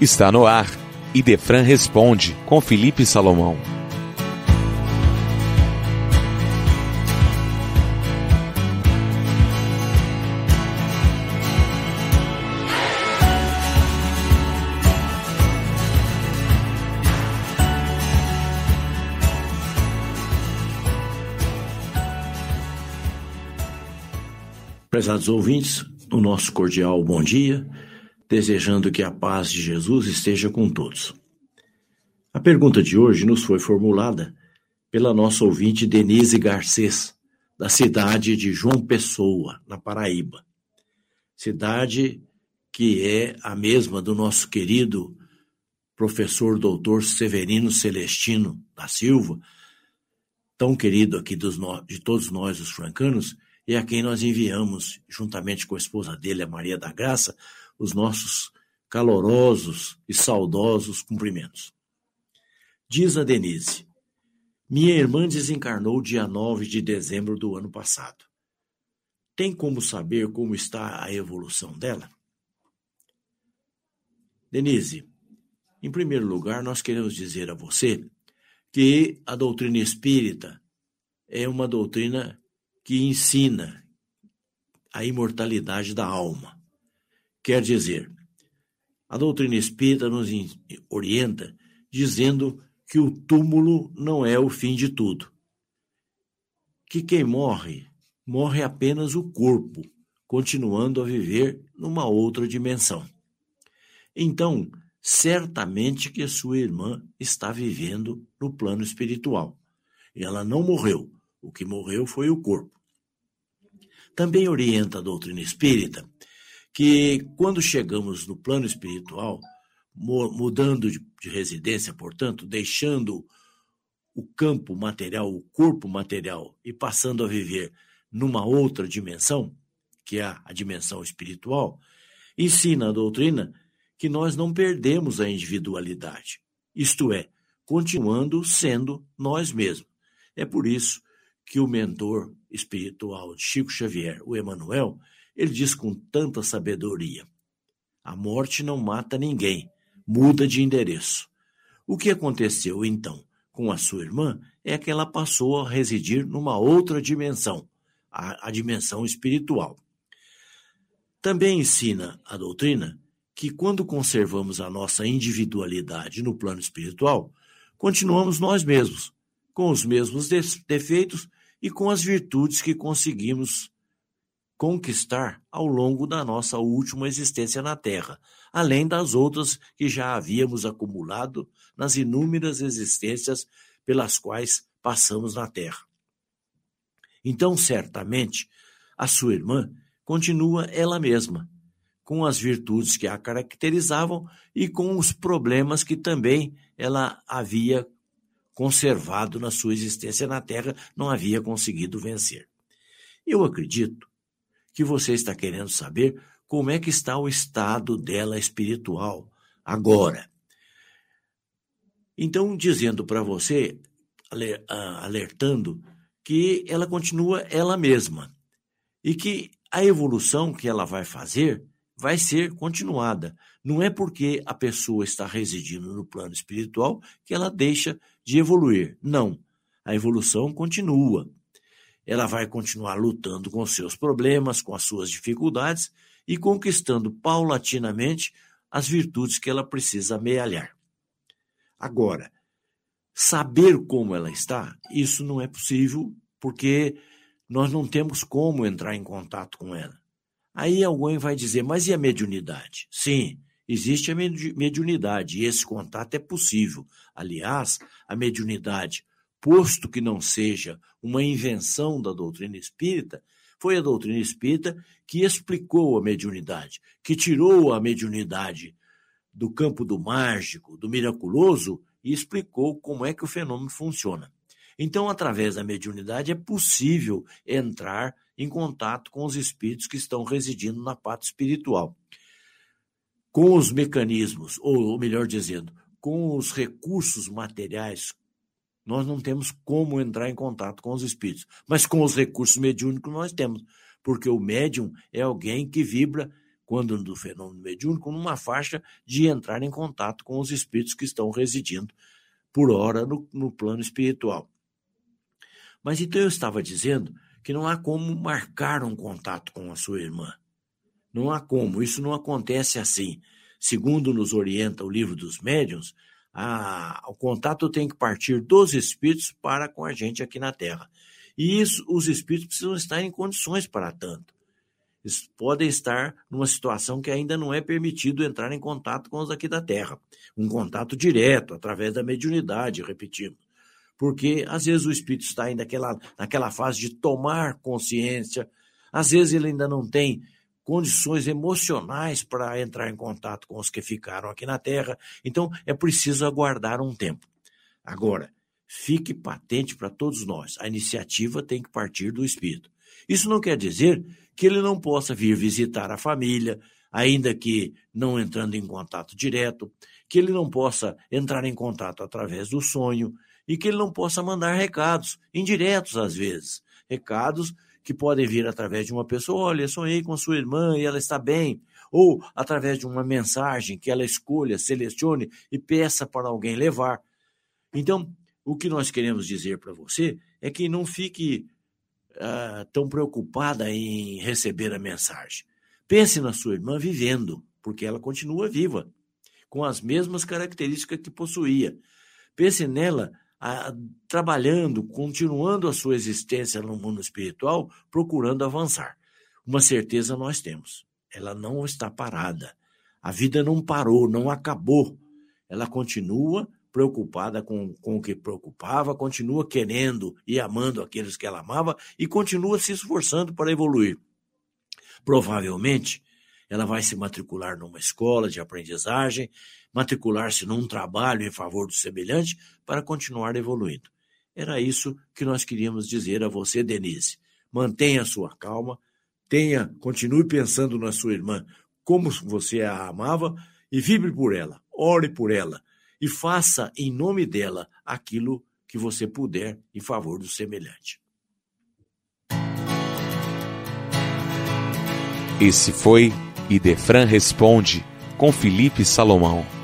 Está no ar. Idefran responde com Felipe Salomão. Prezados ouvintes, o nosso cordial bom dia, desejando que a paz de Jesus esteja com todos. A pergunta de hoje nos foi formulada pela nossa ouvinte Denise Garcês, da cidade de João Pessoa, na Paraíba. Cidade que é a mesma do nosso querido professor doutor Severino Celestino da Silva, tão querido aqui dos, de todos nós, os francanos, e a quem nós enviamos, juntamente com a esposa dele, a Maria da Graça, os nossos calorosos e saudosos cumprimentos. Diz a Denise: Minha irmã desencarnou dia 9 de dezembro do ano passado. Tem como saber como está a evolução dela? Denise, em primeiro lugar, nós queremos dizer a você que a doutrina espírita é uma doutrina que ensina a imortalidade da alma. Quer dizer, a doutrina espírita nos orienta dizendo que o túmulo não é o fim de tudo. Que quem morre, morre apenas o corpo, continuando a viver numa outra dimensão. Então, certamente que sua irmã está vivendo no plano espiritual. Ela não morreu. O que morreu foi o corpo. Também orienta a doutrina espírita que, quando chegamos no plano espiritual, mudando de residência, portanto, deixando o campo material, o corpo material, e passando a viver numa outra dimensão, que é a dimensão espiritual, ensina a doutrina que nós não perdemos a individualidade, isto é, continuando sendo nós mesmos. É por isso que o mentor espiritual de Chico Xavier, o Emanuel, ele diz com tanta sabedoria: a morte não mata ninguém, muda de endereço. O que aconteceu então com a sua irmã é que ela passou a residir numa outra dimensão, a, a dimensão espiritual. Também ensina a doutrina que quando conservamos a nossa individualidade no plano espiritual, continuamos nós mesmos, com os mesmos defeitos e com as virtudes que conseguimos conquistar ao longo da nossa última existência na Terra, além das outras que já havíamos acumulado nas inúmeras existências pelas quais passamos na Terra. Então, certamente, a sua irmã continua ela mesma, com as virtudes que a caracterizavam e com os problemas que também ela havia conservado na sua existência na Terra, não havia conseguido vencer. Eu acredito que você está querendo saber como é que está o estado dela espiritual agora. Então, dizendo para você, alertando que ela continua ela mesma e que a evolução que ela vai fazer vai ser continuada. Não é porque a pessoa está residindo no plano espiritual que ela deixa de evoluir. Não. A evolução continua. Ela vai continuar lutando com seus problemas, com as suas dificuldades e conquistando paulatinamente as virtudes que ela precisa amealhar. Agora, saber como ela está, isso não é possível porque nós não temos como entrar em contato com ela. Aí alguém vai dizer, mas e a mediunidade? Sim, existe a mediunidade e esse contato é possível. Aliás, a mediunidade, posto que não seja uma invenção da doutrina espírita, foi a doutrina espírita que explicou a mediunidade, que tirou a mediunidade do campo do mágico, do miraculoso e explicou como é que o fenômeno funciona. Então, através da mediunidade, é possível entrar em contato com os espíritos que estão residindo na parte espiritual. Com os mecanismos, ou melhor dizendo, com os recursos materiais, nós não temos como entrar em contato com os espíritos, mas com os recursos mediúnicos nós temos, porque o médium é alguém que vibra quando do fenômeno mediúnico, numa faixa de entrar em contato com os espíritos que estão residindo por hora no, no plano espiritual. Mas então eu estava dizendo que não há como marcar um contato com a sua irmã. Não há como, isso não acontece assim. Segundo nos orienta o livro dos médiuns, a, o contato tem que partir dos espíritos para com a gente aqui na Terra. E isso, os espíritos precisam estar em condições para tanto. Eles podem estar numa situação que ainda não é permitido entrar em contato com os aqui da Terra. Um contato direto, através da mediunidade, repetimos. Porque às vezes o espírito está ainda naquela, naquela fase de tomar consciência, às vezes ele ainda não tem condições emocionais para entrar em contato com os que ficaram aqui na Terra. Então é preciso aguardar um tempo. Agora, fique patente para todos nós: a iniciativa tem que partir do espírito. Isso não quer dizer que ele não possa vir visitar a família, ainda que não entrando em contato direto, que ele não possa entrar em contato através do sonho e que ele não possa mandar recados, indiretos às vezes, recados que podem vir através de uma pessoa, olha, sonhei com sua irmã e ela está bem, ou através de uma mensagem que ela escolha, selecione e peça para alguém levar. Então, o que nós queremos dizer para você é que não fique uh, tão preocupada em receber a mensagem. Pense na sua irmã vivendo, porque ela continua viva, com as mesmas características que possuía. Pense nela uh, trabalhando, continuando a sua existência no mundo espiritual, procurando avançar. Uma certeza nós temos: ela não está parada. A vida não parou, não acabou. Ela continua preocupada com, com o que preocupava, continua querendo e amando aqueles que ela amava e continua se esforçando para evoluir. Provavelmente, ela vai se matricular numa escola de aprendizagem, matricular-se num trabalho em favor do semelhante para continuar evoluindo. Era isso que nós queríamos dizer a você, Denise. Mantenha sua calma, tenha, continue pensando na sua irmã como você a amava e vibre por ela, ore por ela e faça em nome dela aquilo que você puder em favor do semelhante. Esse foi Idefran Responde com Felipe Salomão.